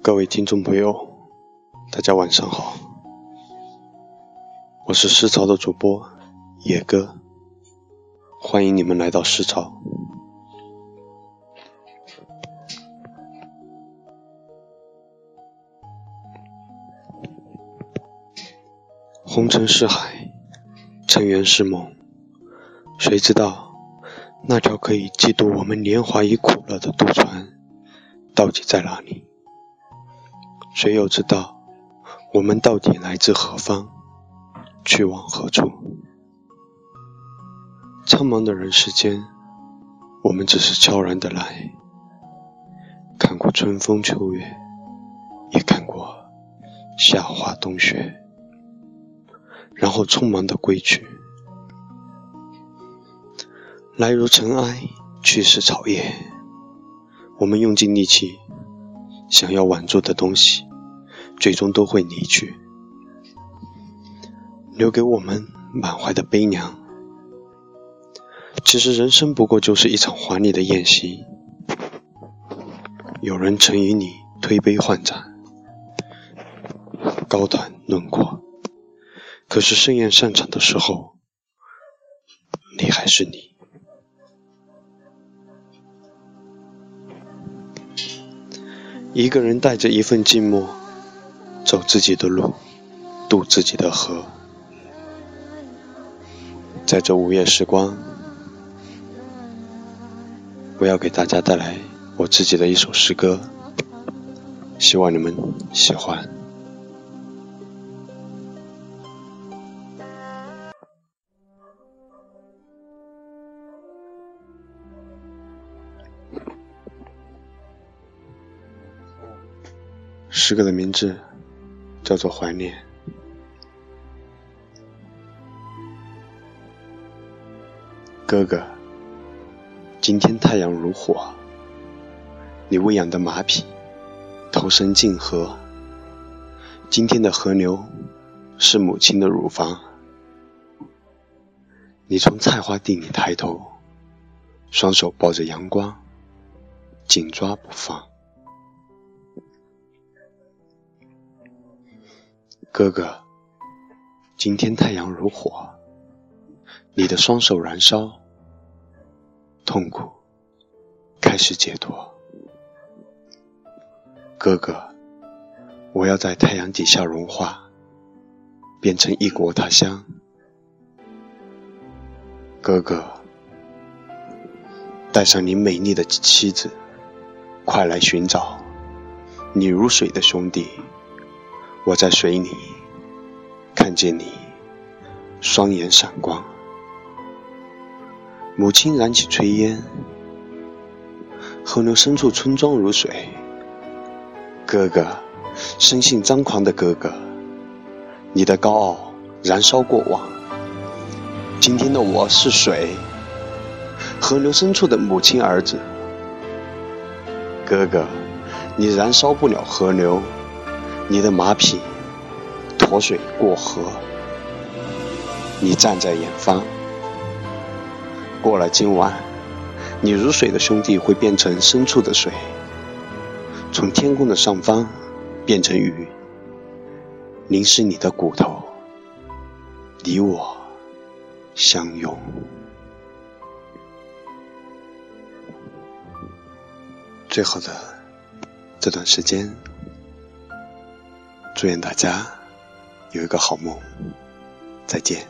各位听众朋友，大家晚上好，我是诗潮的主播野哥，欢迎你们来到诗潮。红尘是海，尘缘是梦，谁知道那条可以寄渡我们年华与苦乐的渡船，到底在哪里？谁又知道我们到底来自何方，去往何处？苍茫的人世间，我们只是悄然的来，看过春风秋月，也看过夏花冬雪，然后匆忙的归去。来如尘埃，去似草叶。我们用尽力气，想要挽住的东西。最终都会离去，留给我们满怀的悲凉。其实人生不过就是一场华丽的宴席，有人曾与你推杯换盏，高谈论阔。可是盛宴散场的时候，你还是你。一个人带着一份寂寞。走自己的路，渡自己的河。在这午夜时光，我要给大家带来我自己的一首诗歌，希望你们喜欢。诗歌的名字。叫做怀念，哥哥。今天太阳如火，你喂养的马匹投身进河。今天的河流是母亲的乳房。你从菜花地里抬头，双手抱着阳光，紧抓不放。哥哥，今天太阳如火，你的双手燃烧，痛苦开始解脱。哥哥，我要在太阳底下融化，变成异国他乡。哥哥，带上你美丽的妻子，快来寻找你如水的兄弟。我在水里看见你，双眼闪光。母亲燃起炊烟，河流深处村庄如水。哥哥，生性张狂的哥哥，你的高傲燃烧过往。今天的我是水，河流深处的母亲儿子。哥哥，你燃烧不了河流。你的马匹驮水过河，你站在远方。过了今晚，你如水的兄弟会变成深处的水，从天空的上方变成雨，淋湿你的骨头，你我相拥。最后的这段时间。祝愿大家有一个好梦，再见。